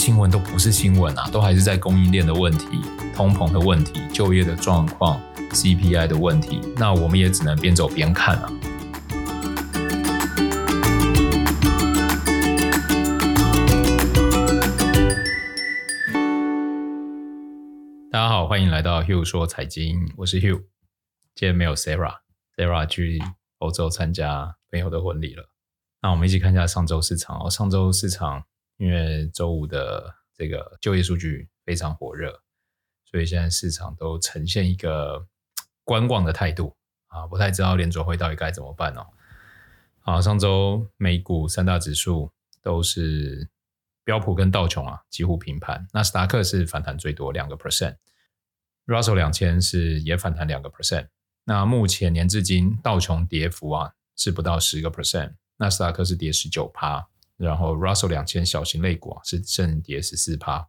新闻都不是新闻啊，都还是在供应链的问题、通膨的问题、就业的状况、CPI 的问题。那我们也只能边走边看啊。大家好，欢迎来到 Hugh 说财经，我是 Hugh。今天没有 Sarah，Sarah 去欧洲参加朋友的婚礼了。那我们一起看一下上周市场哦。上周市场因为周五的这个就业数据非常火热，所以现在市场都呈现一个观望的态度啊，不太知道联准会到底该怎么办哦。好，上周美股三大指数都是。标普跟道琼啊几乎平盘，纳斯达克是反弹最多两个 percent，Russell 两千是也反弹两个 percent。那目前年至今道琼跌幅啊是不到十个 percent，纳斯达克是跌十九趴，然后 Russell 两千小型类股啊是正跌十四趴，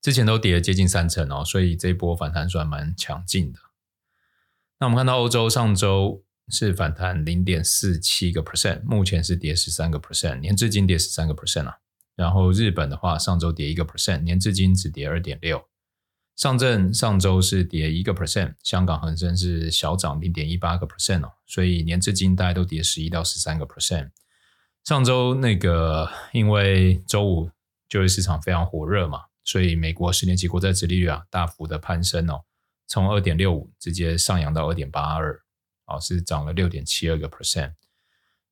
之前都跌了接近三成哦，所以这一波反弹算蛮强劲的。那我们看到欧洲上周是反弹零点四七个 percent，目前是跌十三个 percent，年至今跌十三个 percent 啊。然后日本的话，上周跌一个 percent，年至今只跌二点六。上证上周是跌一个 percent，香港恒生是小涨零点一八个 percent 哦，所以年至今大概都跌十一到十三个 percent。上周那个因为周五就业市场非常火热嘛，所以美国十年期国债殖利率啊大幅的攀升哦，从二点六五直接上扬到二点八二，哦是涨了六点七二个 percent。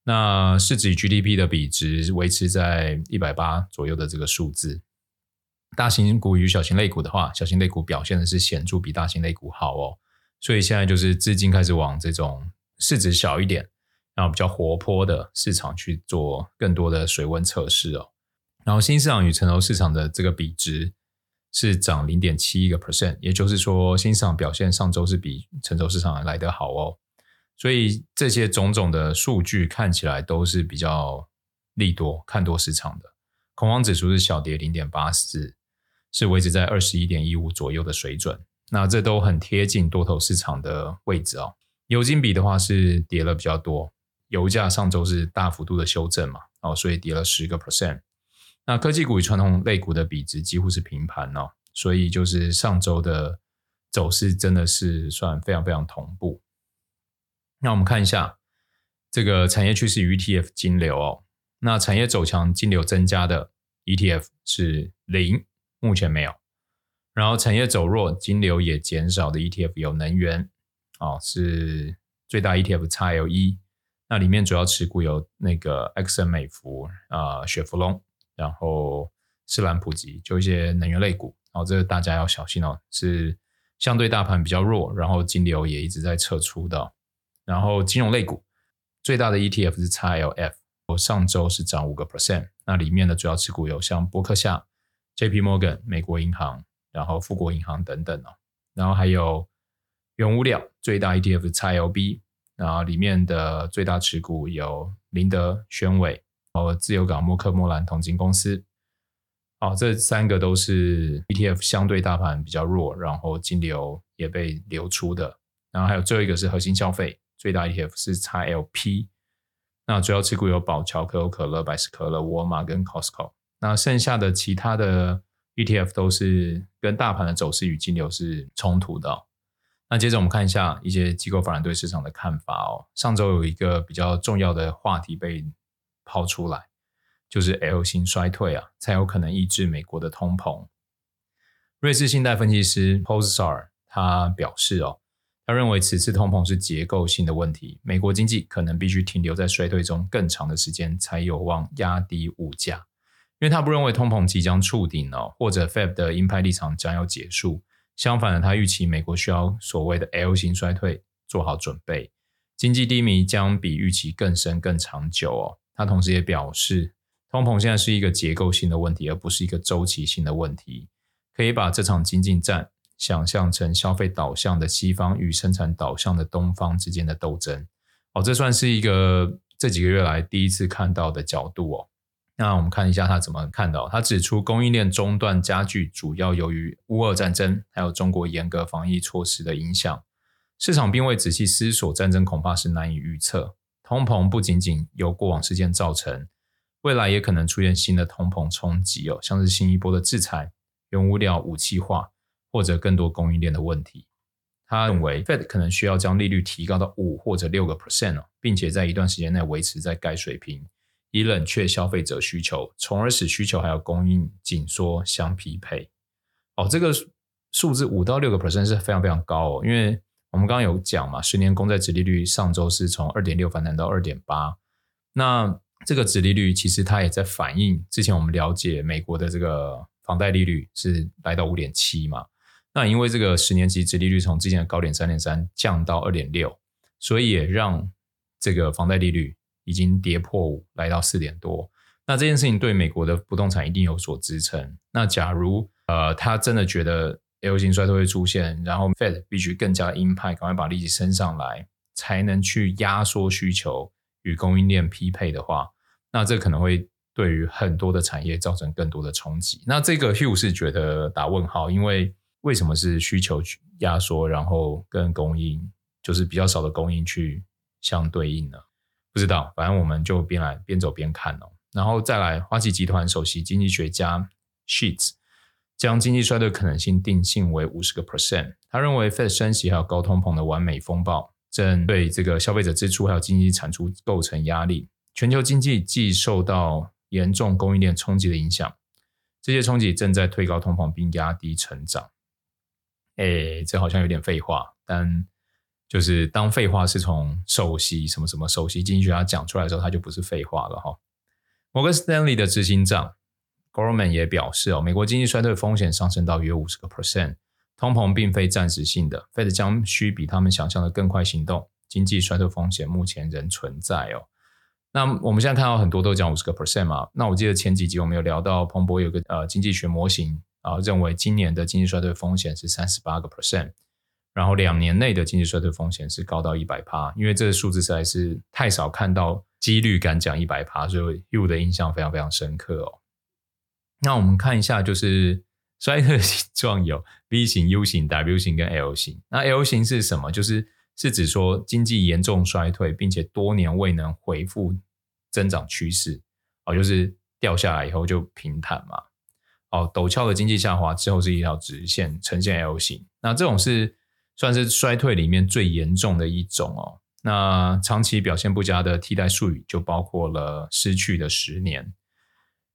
那市值与 GDP 的比值维持在一百八左右的这个数字。大型股与小型类股的话，小型类股表现的是显著比大型类股好哦。所以现在就是资金开始往这种市值小一点，然后比较活泼的市场去做更多的水温测试哦。然后新市场与成熟市场的这个比值是涨零点七一个 percent，也就是说新市场表现上周是比成熟市场来得好哦。所以这些种种的数据看起来都是比较利多，看多市场的。恐慌指数是小跌零点八四，是维持在二十一点一五左右的水准。那这都很贴近多头市场的位置哦。油金比的话是跌了比较多，油价上周是大幅度的修正嘛，哦，所以跌了十个 percent。那科技股与传统类股的比值几乎是平盘哦，所以就是上周的走势真的是算非常非常同步。那我们看一下这个产业趋势与 ETF 金流哦。那产业走强，金流增加的 ETF 是零，目前没有。然后产业走弱，金流也减少的 ETF 有能源，哦，是最大 ETF XLE。那里面主要持股有那个埃克森美孚啊、雪佛龙，然后斯兰普吉，就一些能源类股。哦，这个大家要小心哦，是相对大盘比较弱，然后金流也一直在撤出的。然后金融类股最大的 ETF 是 XLF，我上周是涨五个 percent。那里面的主要持股有像波克夏、JP Morgan、美国银行，然后富国银行等等哦。然后还有原物料最大 ETF 是 XLB，然后里面的最大持股有林德、宣伟和自由港、默克莫兰铜金公司。哦，这三个都是 ETF 相对大盘比较弱，然后金流也被流出的。然后还有最后一个是核心消费。最大 ETF 是 XLP，那主要持股有宝侨、可口可乐、百事可乐、沃尔玛跟 Costco。那剩下的其他的 ETF 都是跟大盘的走势与金流是冲突的。那接着我们看一下一些机构法人对市场的看法哦。上周有一个比较重要的话题被抛出来，就是 L 型衰退啊，才有可能抑制美国的通膨。瑞士信贷分析师 p o s s a r 他表示哦。他认为此次通膨是结构性的问题，美国经济可能必须停留在衰退中更长的时间，才有望压低物价。因为他不认为通膨即将触顶哦，或者 Fed 的鹰派立场将要结束。相反的，他预期美国需要所谓的 L 型衰退做好准备，经济低迷将比预期更深更长久哦。他同时也表示，通膨现在是一个结构性的问题，而不是一个周期性的问题，可以把这场经济战。想象成消费导向的西方与生产导向的东方之间的斗争，哦，这算是一个这几个月来第一次看到的角度哦。那我们看一下他怎么看到，他指出供应链中断加剧，主要由于乌俄战争还有中国严格防疫措施的影响。市场并未仔细思索，战争恐怕是难以预测。通膨不仅仅由过往事件造成，未来也可能出现新的通膨冲击哦，像是新一波的制裁、原物料武器化或者更多供应链的问题。他认为 Fed 可能需要将利率提高到五或者六个 percent 哦，并且在一段时间内维持在该水平，以冷却消费者需求，从而使需求还有供应紧缩相匹配。哦，这个数字五到六个 percent 是非常非常高哦，因为我们刚刚有讲嘛，十年公债殖利率上周是从二点六反弹到二点八，那这个殖利率其实它也在反映之前我们了解美国的这个房贷利率是来到五点七嘛，那因为这个十年期殖利率从之前的高点三点三降到二点六，所以也让这个房贷利率已经跌破五，来到四点多。那这件事情对美国的不动产一定有所支撑。那假如呃他真的觉得 L 型衰退会出现，然后 Fed 必须更加鹰派，赶快把利息升上来，才能去压缩需求与供应链匹配的话。那这可能会对于很多的产业造成更多的冲击。那这个 Hugh 是觉得打问号，因为为什么是需求压缩，然后跟供应就是比较少的供应去相对应呢？不知道，反正我们就边来边走边看哦。然后再来，花旗集团首席经济学家 Sheets 将经济衰退可能性定性为五十个 percent。他认为 Fed 升息还有高通膨的完美风暴，正对这个消费者支出还有经济产出构成压力。全球经济既受到严重供应链冲击的影响，这些冲击正在推高通膨并压低成长。哎，这好像有点废话，但就是当废话是从首席什么什么首席经济学家讲出来的时候，它就不是废话了哈。摩根斯丹利的执行长 Gorman 也表示哦，美国经济衰退风险上升到约五十个 percent，通膨并非暂时性的，Fed 将需比他们想象的更快行动，经济衰退风险目前仍存在哦。那我们现在看到很多都讲五十个 percent 嘛，那我记得前几集我们有聊到彭博有个呃经济学模型啊，认为今年的经济衰退风险是三十八个 percent，然后两年内的经济衰退风险是高到一百趴，因为这个数字实在是太少看到几率敢讲一百趴，所以 U 的印象非常非常深刻哦。那我们看一下，就是衰退形状有 V 型、U 型、W 型跟 L 型。那 L 型是什么？就是是指说经济严重衰退，并且多年未能恢复增长趋势，哦，就是掉下来以后就平坦嘛，哦，陡峭的经济下滑之后是一条直线，呈现 L 型。那这种是算是衰退里面最严重的一种哦。那长期表现不佳的替代术语就包括了失去的十年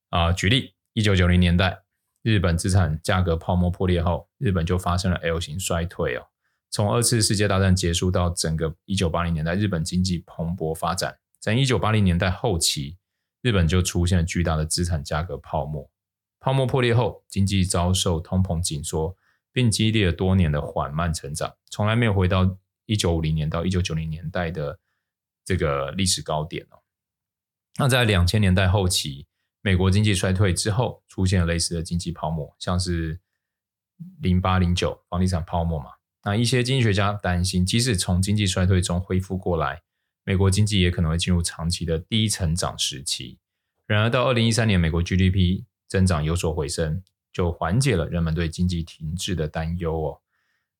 啊、举例，一九九零年代，日本资产价格泡沫破裂后，日本就发生了 L 型衰退哦。从二次世界大战结束到整个一九八零年代，日本经济蓬勃发展。在一九八零年代后期，日本就出现了巨大的资产价格泡沫。泡沫破裂后，经济遭受通膨紧缩，并经历了多年的缓慢成长，从来没有回到一九五零年到一九九零年代的这个历史高点哦。那在两千年代后期，美国经济衰退之后，出现了类似的经济泡沫，像是零八零九房地产泡沫嘛。那一些经济学家担心，即使从经济衰退中恢复过来，美国经济也可能会进入长期的低成长时期。然而，到二零一三年，美国 GDP 增长有所回升，就缓解了人们对经济停滞的担忧哦。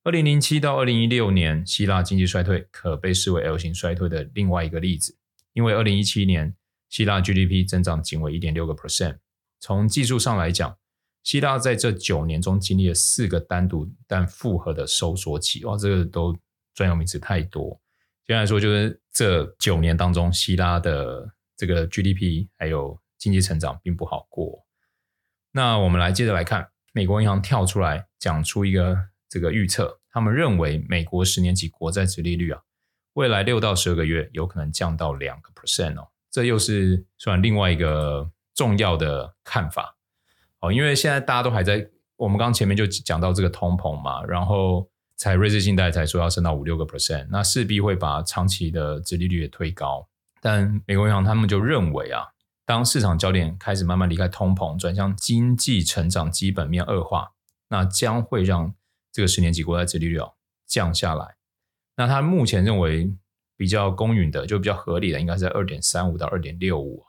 二零零七到二零一六年，希腊经济衰退可被视为 L 型衰退的另外一个例子，因为二零一七年希腊 GDP 增长仅为一点六个 percent。从技术上来讲，希腊在这九年中经历了四个单独但复合的收缩期，哇，这个都专有名词太多。简单来说，就是这九年当中，希腊的这个 GDP 还有经济成长并不好过。那我们来接着来看，美国银行跳出来讲出一个这个预测，他们认为美国十年期国债殖利率啊，未来六到十二个月有可能降到两个 percent 哦，这又是算另外一个重要的看法哦，因为现在大家都还在，我们刚前面就讲到这个通膨嘛，然后。才瑞士信贷才说要升到五六个 percent，那势必会把长期的殖利率也推高。但美国银行他们就认为啊，当市场焦点开始慢慢离开通膨，转向经济成长基本面恶化，那将会让这个十年期国债殖利率哦降下来。那他目前认为比较公允的，就比较合理的，应该是在二点三五到二点六五。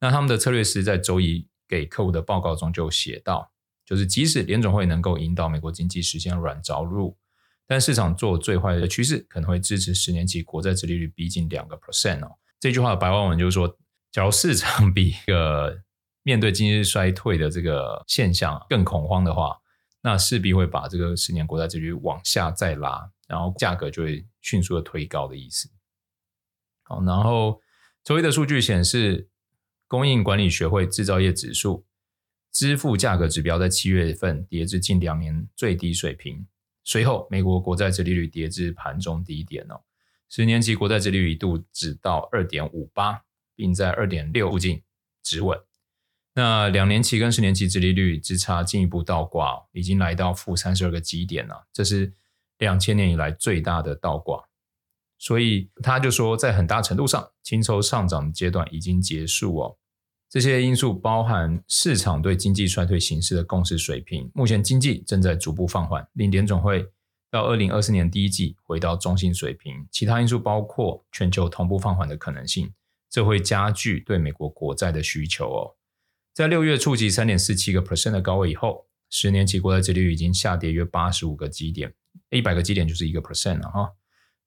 那他们的策略师在周一给客户的报告中就写到，就是即使联总会能够引导美国经济实现软着陆。但市场做最坏的趋势可能会支持十年期国债殖利率逼近两个 percent 哦。这句话的白话文就是说，假如市场比一个面对经济衰退的这个现象更恐慌的话，那势必会把这个十年国债利率往下再拉，然后价格就会迅速的推高的意思。好，然后周一的数据显示，供应管理学会制造业指数支付价格指标在七月份跌至近两年最低水平。随后，美国国债殖利率跌至盘中低点哦，十年期国债利率一度只到二点五八，并在二点六附近止稳。那两年期跟十年期殖利率之差进一步倒挂，已经来到负三十二个基点了，这是两千年以来最大的倒挂。所以他就说，在很大程度上，紧凑上涨的阶段已经结束哦。这些因素包含市场对经济衰退形势的共识水平，目前经济正在逐步放缓，令联总会到二零二四年第一季回到中性水平。其他因素包括全球同步放缓的可能性，这会加剧对美国国债的需求哦。在六月触及三点四七个 percent 的高位以后，十年期国债殖利率已经下跌约八十五个基点，一百个基点就是一个 percent 了哈。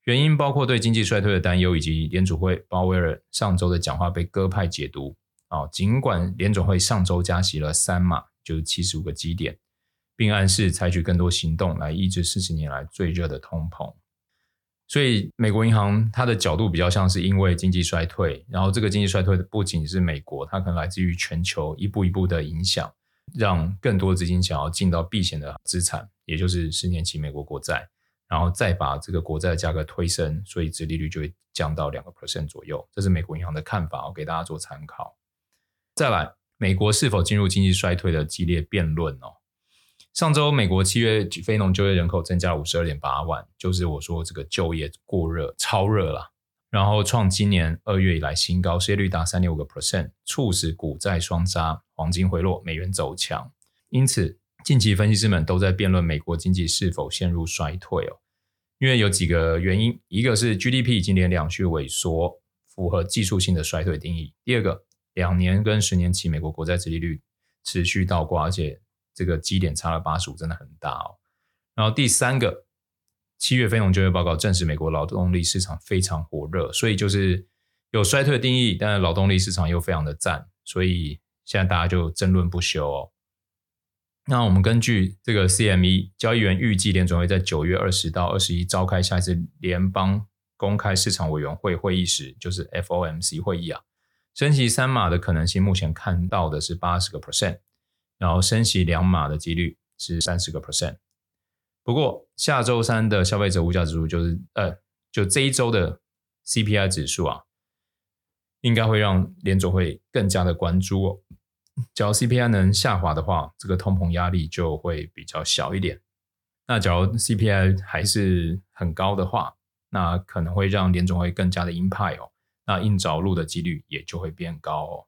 原因包括对经济衰退的担忧，以及联储会鲍威尔上周的讲话被鸽派解读。啊，尽管联准会上周加息了三码，就是七十五个基点，并暗示采取更多行动来抑制四十年来最热的通膨，所以美国银行它的角度比较像是因为经济衰退，然后这个经济衰退的不仅是美国，它可能来自于全球一步一步的影响，让更多资金想要进到避险的资产，也就是十年期美国国债，然后再把这个国债的价格推升，所以殖利率就会降到两个 percent 左右。这是美国银行的看法，我给大家做参考。再来，美国是否进入经济衰退的激烈辩论哦？上周美国七月非农就业人口增加五十二点八万，就是我说这个就业过热、超热了，然后创今年二月以来新高，失业率达三点五个 percent，促使股债双杀，黄金回落，美元走强。因此，近期分析师们都在辩论美国经济是否陷入衰退哦，因为有几个原因，一个是 GDP 今年两续萎缩，符合技术性的衰退定义；第二个。两年跟十年期美国国债殖利率持续倒挂，而且这个基点差了八十五，真的很大哦。然后第三个，七月非农就业报告证实美国劳动力市场非常火热，所以就是有衰退的定义，但是劳动力市场又非常的赞，所以现在大家就争论不休哦。那我们根据这个 CME 交易员预计，联准会在九月二十到二十一召开下一次联邦公开市场委员会会议时，就是 FOMC 会议啊。升息三码的可能性，目前看到的是八十个 percent，然后升息两码的几率是三十个 percent。不过下周三的消费者物价指数就是呃，就这一周的 CPI 指数啊，应该会让联总会更加的关注哦。假如 CPI 能下滑的话，这个通膨压力就会比较小一点。那假如 CPI 还是很高的话，那可能会让联总会更加的鹰派哦。那硬着陆的几率也就会变高哦。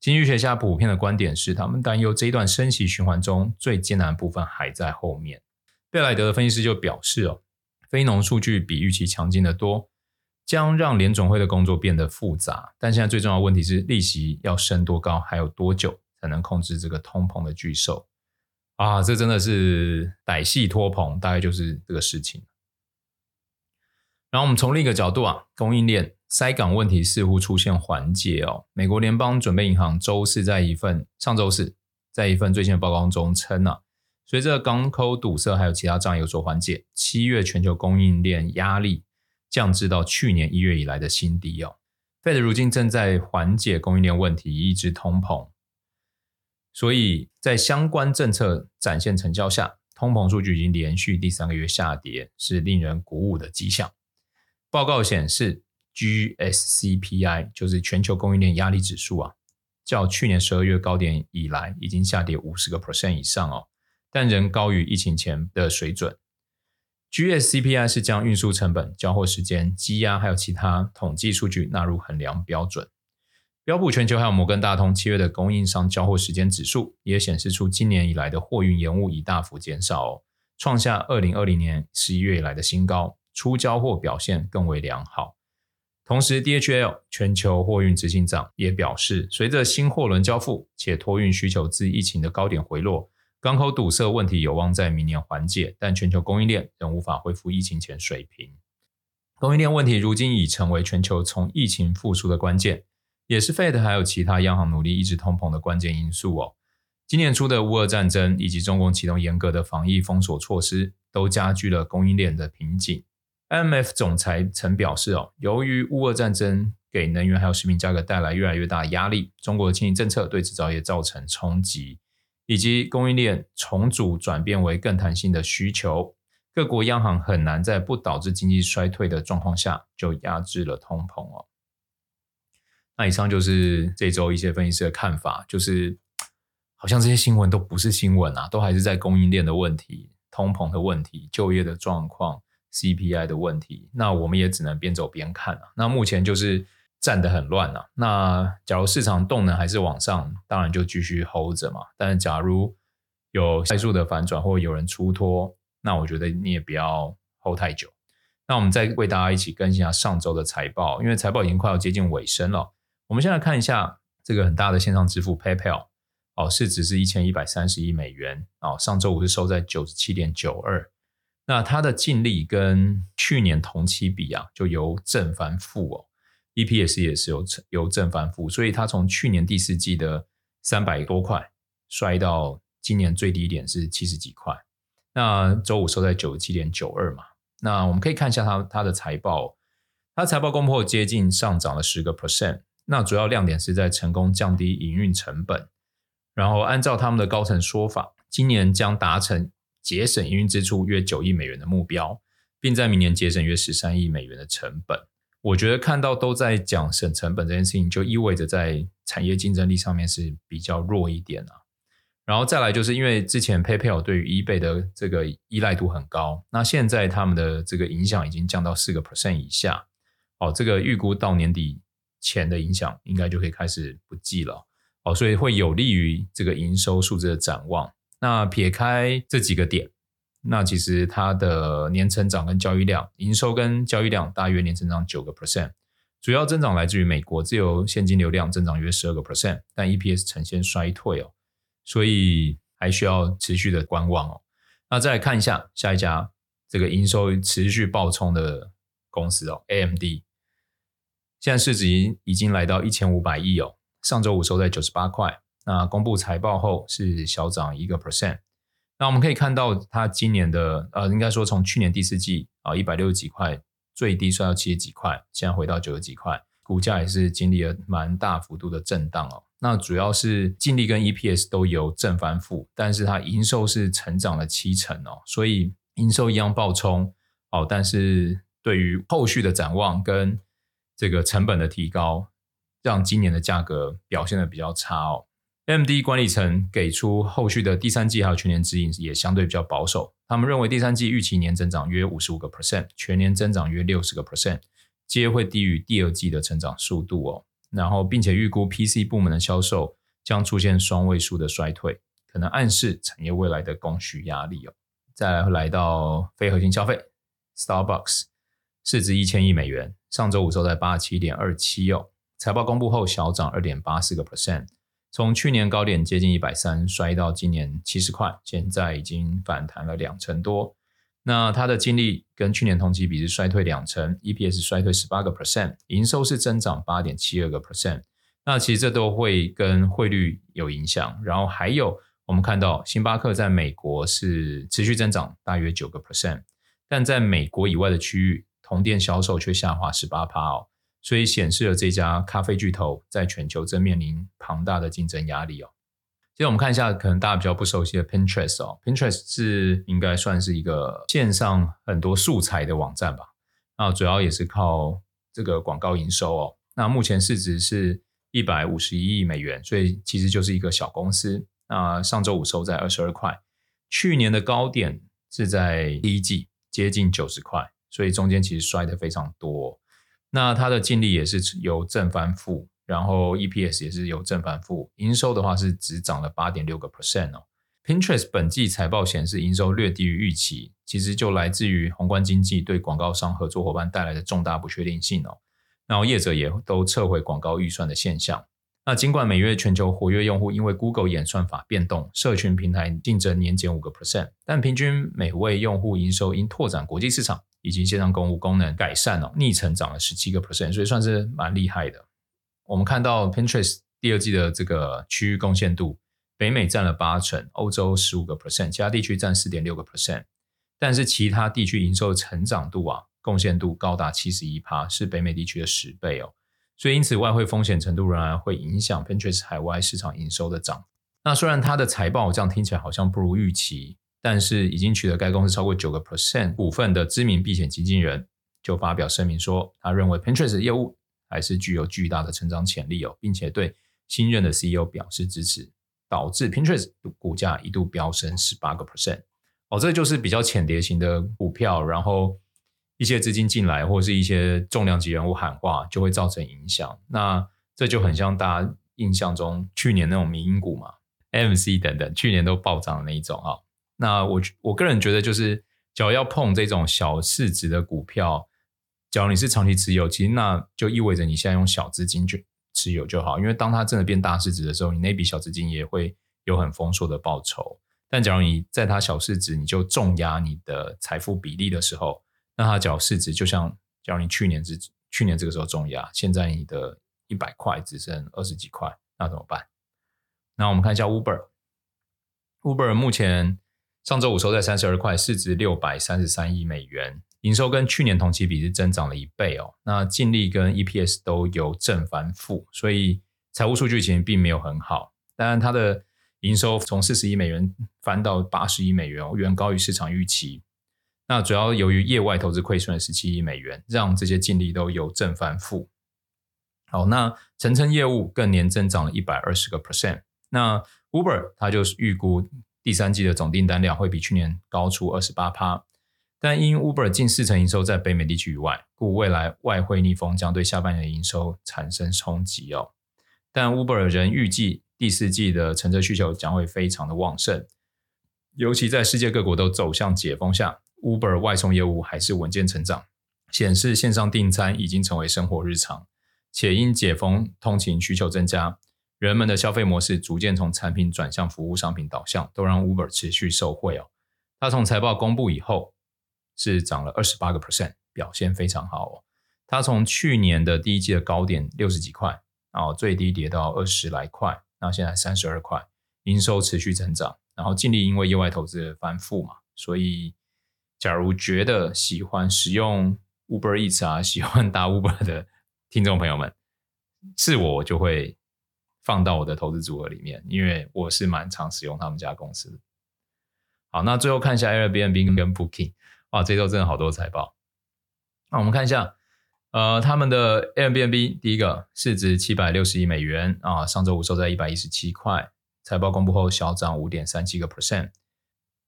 经济学家普遍的观点是，他们担忧这一段升息循环中最艰难的部分还在后面。贝莱德的分析师就表示哦，非农数据比预期强劲得多，将让联总会的工作变得复杂。但现在最重要的问题是，利息要升多高，还有多久才能控制这个通膨的巨兽啊？这真的是歹戏托棚，大概就是这个事情。然后我们从另一个角度啊，供应链。塞港问题似乎出现缓解哦。美国联邦准备银行周四在一份上周四在一份最新的报告中称啊，随着港口堵塞还有其他障碍有所缓解，七月全球供应链压力降至到去年一月以来的新低哦。Fed 如今正在缓解供应链问题，抑制通膨，所以在相关政策展现成效下，通膨数据已经连续第三个月下跌，是令人鼓舞的迹象。报告显示。GSCPI 就是全球供应链压力指数啊，较去年十二月高点以来已经下跌五十个 percent 以上哦，但仍高于疫情前的水准。GSCPI 是将运输成本、交货时间、积压还有其他统计数据纳入衡量标准。标普全球还有摩根大通七月的供应商交货时间指数也显示出今年以来的货运延误已大幅减少哦，创下二零二零年十一月以来的新高，初交货表现更为良好。同时，DHL 全球货运执行长也表示，随着新货轮交付且托运需求自疫情的高点回落，港口堵塞问题有望在明年缓解，但全球供应链仍无法恢复疫情前水平。供应链问题如今已成为全球从疫情复苏的关键，也是 Fed 还有其他央行努力抑制通膨的关键因素哦。今年初的乌俄战争以及中共启动严格的防疫封锁措施，都加剧了供应链的瓶颈。M F 总裁曾表示哦，由于乌俄战争给能源还有食品价格带来越来越大的压力，中国的经济政策对制造业造成冲击，以及供应链重组转变为更弹性的需求，各国央行很难在不导致经济衰退的状况下就压制了通膨哦。那以上就是这周一些分析师的看法，就是。好像这些新闻都不是新闻啊，都还是在供应链的问题、通膨的问题、就业的状况、CPI 的问题。那我们也只能边走边看啊。那目前就是站得很乱啊。那假如市场动能还是往上，当然就继续 hold 着嘛。但是假如有快速的反转或有人出脱，那我觉得你也不要 hold 太久。那我们再为大家一起更新一下上周的财报，因为财报已经快要接近尾声了。我们先来看一下这个很大的线上支付 PayPal。哦，市值是一千一百三十亿美元。哦，上周五是收在九十七点九二。那它的净利跟去年同期比啊，就由正翻负哦。EPS 也是由由正翻负，所以它从去年第四季的三百多块摔到今年最低点是七十几块。那周五收在九十七点九二嘛。那我们可以看一下它它的财报，它财报公布接近上涨了十个 percent。那主要亮点是在成功降低营运成本。然后按照他们的高层说法，今年将达成节省营运支出约九亿美元的目标，并在明年节省约十三亿美元的成本。我觉得看到都在讲省成本这件事情，就意味着在产业竞争力上面是比较弱一点啊。然后再来就是因为之前 PayPal 对于 eBay 的这个依赖度很高，那现在他们的这个影响已经降到四个 percent 以下。哦，这个预估到年底前的影响应该就可以开始不计了。哦，所以会有利于这个营收数字的展望。那撇开这几个点，那其实它的年成长跟交易量，营收跟交易量大约年成长九个 percent，主要增长来自于美国自由现金流量增长约十二个 percent，但 EPS 呈现衰退哦，所以还需要持续的观望哦。那再来看一下下一家这个营收持续暴冲的公司哦，AMD，现在市值已经已经来到一千五百亿哦。上周五收在九十八块，那公布财报后是小涨一个 percent。那我们可以看到，它今年的呃，应该说从去年第四季啊一百六十几块，最低摔到七十几块，现在回到九十几块，股价也是经历了蛮大幅度的震荡哦。那主要是净利跟 EPS 都有正翻负，但是它营收是成长了七成哦，所以营收一样暴冲哦，但是对于后续的展望跟这个成本的提高。让今年的价格表现得比较差哦。M D 管理层给出后续的第三季还有全年指引也相对比较保守，他们认为第三季预期年增长约五十五个 percent，全年增长约六十个 percent，皆会低于第二季的成长速度哦。然后，并且预估 PC 部门的销售将出现双位数的衰退，可能暗示产业未来的供需压力哦。再来来到非核心消费，Starbucks 市值一千亿美元，上周五收在八十七点二七哦。财报公布后小涨二点八四个 percent，从去年高点接近一百三摔到今年七十块，现在已经反弹了两成多。那它的净利跟去年同期比是衰退两成，EPS 衰退十八个 percent，营收是增长八点七二个 percent。那其实这都会跟汇率有影响。然后还有我们看到星巴克在美国是持续增长大约九个 percent，但在美国以外的区域，同店销售却下滑十八趴哦。所以显示了这家咖啡巨头在全球正面临庞大的竞争压力哦。接着我们看一下，可能大家比较不熟悉的 Pinterest 哦，Pinterest 是应该算是一个线上很多素材的网站吧。那主要也是靠这个广告营收哦。那目前市值是一百五十一亿美元，所以其实就是一个小公司。那上周五收在二十二块，去年的高点是在第一季接近九十块，所以中间其实摔得非常多。那它的净利也是由正翻负，然后 EPS 也是由正翻负，营收的话是只涨了八点六个 percent 哦。Pinterest 本季财报显示营收略低于预期，其实就来自于宏观经济对广告商合作伙伴带来的重大不确定性哦。然后业者也都撤回广告预算的现象。那尽管每月全球活跃用户因为 Google 演算法变动，社群平台竞争年减五个 percent，但平均每位用户营收因拓展国际市场。以及线上购物功能改善哦，逆成长了十七个 percent，所以算是蛮厉害的。我们看到 Pinterest 第二季的这个区域贡献度，北美占了八成，欧洲十五个 percent，其他地区占四点六个 percent。但是其他地区营收成长度啊，贡献度高达七十一趴，是北美地区的十倍哦。所以因此外汇风险程度仍然会影响 Pinterest 海外市场营收的涨。那虽然它的财报这样听起来好像不如预期，但是已经取得该公司超过九个 percent 股份的知名避险基金人就发表声明说，他认为 Pinterest 业务还是具有巨大的成长潜力哦，并且对新任的 CEO 表示支持，导致 Pinterest 股价一度飙升十八个 percent 哦，这就是比较浅碟型的股票，然后一些资金进来或是一些重量级人物喊话，就会造成影响。那这就很像大家印象中去年那种民营股嘛。，MC 等等，去年都暴涨的那一种啊。那我我个人觉得，就是只要要碰这种小市值的股票，假如你是长期持有，其实那就意味着你现在用小资金去持有就好。因为当它真的变大市值的时候，你那笔小资金也会有很丰硕的报酬。但假如你在它小市值，你就重压你的财富比例的时候，那它小市值就像假如你去年之去年这个时候重压，现在你的一百块只剩二十几块，那怎么办？那我们看一下 Uber，Uber 目前上周五收在三十二块，市值六百三十三亿美元，营收跟去年同期比是增长了一倍哦。那净利跟 EPS 都由正翻负，所以财务数据其实并没有很好。当然，它的营收从四十亿美元翻到八十亿美元，远高于市场预期。那主要由于业外投资亏损十七亿美元，让这些净利都由正翻负。好，那乘车业务更年增长了一百二十个 percent。那 Uber 它就是预估第三季的总订单量会比去年高出二十八趴，但因 Uber 近四成营收在北美地区以外，故未来外汇逆风将对下半年的营收产生冲击哦。但 Uber 仍预计第四季的乘车需求将会非常的旺盛，尤其在世界各国都走向解封下，Uber 外送业务还是稳健成长，显示线上订餐已经成为生活日常，且因解封通勤需求增加。人们的消费模式逐渐从产品转向服务商品导向，都让 Uber 持续受惠哦。它从财报公布以后是涨了二十八个 percent，表现非常好哦。它从去年的第一季的高点六十几块，然后最低跌到二十来块，那现在三十二块，营收持续增长，然后净利因为业外投资的翻负嘛，所以假如觉得喜欢使用 Uber Eats 啊，喜欢搭 Uber 的听众朋友们，是我，就会。放到我的投资组合里面，因为我是蛮常使用他们家公司。好，那最后看一下 Airbnb 跟 Booking，哇，这周真的好多财报。那我们看一下，呃，他们的 Airbnb 第一个市值七百六十亿美元啊，上周五收在一百一十七块，财报公布后小涨五点三七个 percent，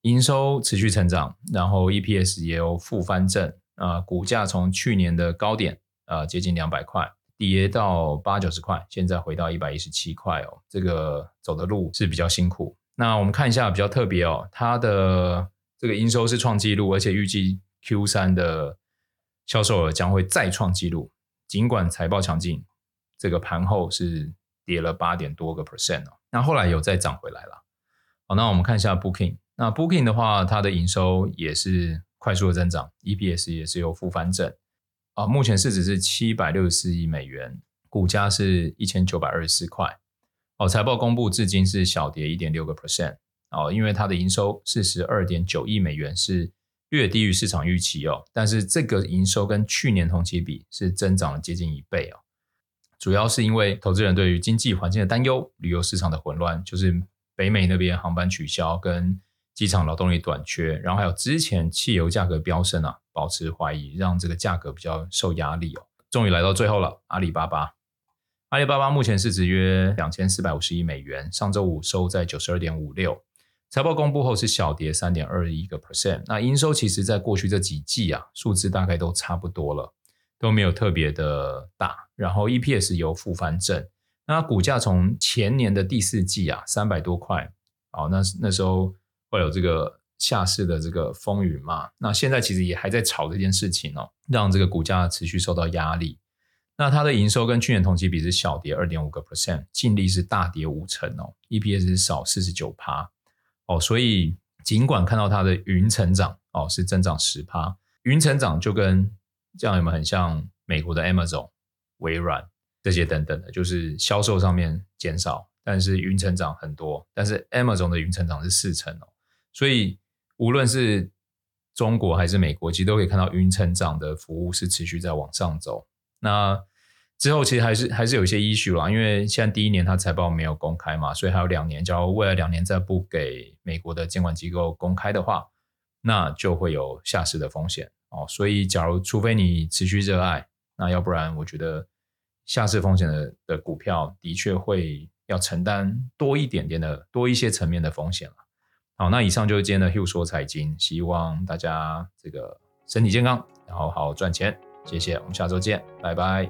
营收持续成长，然后 EPS 也有负翻正啊，股价从去年的高点啊接近两百块。跌到八九十块，现在回到一百一十七块哦。这个走的路是比较辛苦。那我们看一下比较特别哦，它的这个营收是创纪录，而且预计 Q 三的销售额将会再创纪录。尽管财报强劲，这个盘后是跌了八点多个 percent 哦。那后来有再涨回来了。好，那我们看一下 Booking。那 Booking 的话，它的营收也是快速的增长，EPS 也是有负翻正。啊，目前市值是七百六十四亿美元，股价是一千九百二十四块。哦，财报公布至今是小跌一点六个 percent。哦，因为它的营收四十二点九亿美元是略低于市场预期哦，但是这个营收跟去年同期比是增长了接近一倍哦。主要是因为投资人对于经济环境的担忧、旅游市场的混乱，就是北美那边航班取消跟机场劳动力短缺，然后还有之前汽油价格飙升啊。保持怀疑，让这个价格比较受压力哦。终于来到最后了，阿里巴巴。阿里巴巴目前市值约两千四百五十亿美元，上周五收在九十二点五六。财报公布后是小跌三点二一个 percent。那营收其实在过去这几季啊，数字大概都差不多了，都没有特别的大。然后 EPS 由负翻正。那股价从前年的第四季啊，三百多块，哦，那那时候会有这个。下市的这个风云嘛，那现在其实也还在炒这件事情哦，让这个股价持续受到压力。那它的营收跟去年同期比是小跌二点五个 percent，净利是大跌五成哦，EPS 是少四十九趴哦。所以尽管看到它的云成长哦是增长十趴，云成长就跟这样有没有很像美国的 Amazon、微软这些等等的，就是销售上面减少，但是云成长很多，但是 Amazon 的云成长是四成哦，所以无论是中国还是美国，其实都可以看到云成长的服务是持续在往上走。那之后其实还是还是有一些 issue 啦，因为现在第一年它财报没有公开嘛，所以还有两年，假如未来两年再不给美国的监管机构公开的话，那就会有下市的风险哦。所以假如除非你持续热爱，那要不然我觉得下市风险的的股票的确会要承担多一点点的多一些层面的风险了。好，那以上就是今天的 Hugh 说财经，希望大家这个身体健康，然后好好赚钱。谢谢，我们下周见，拜拜。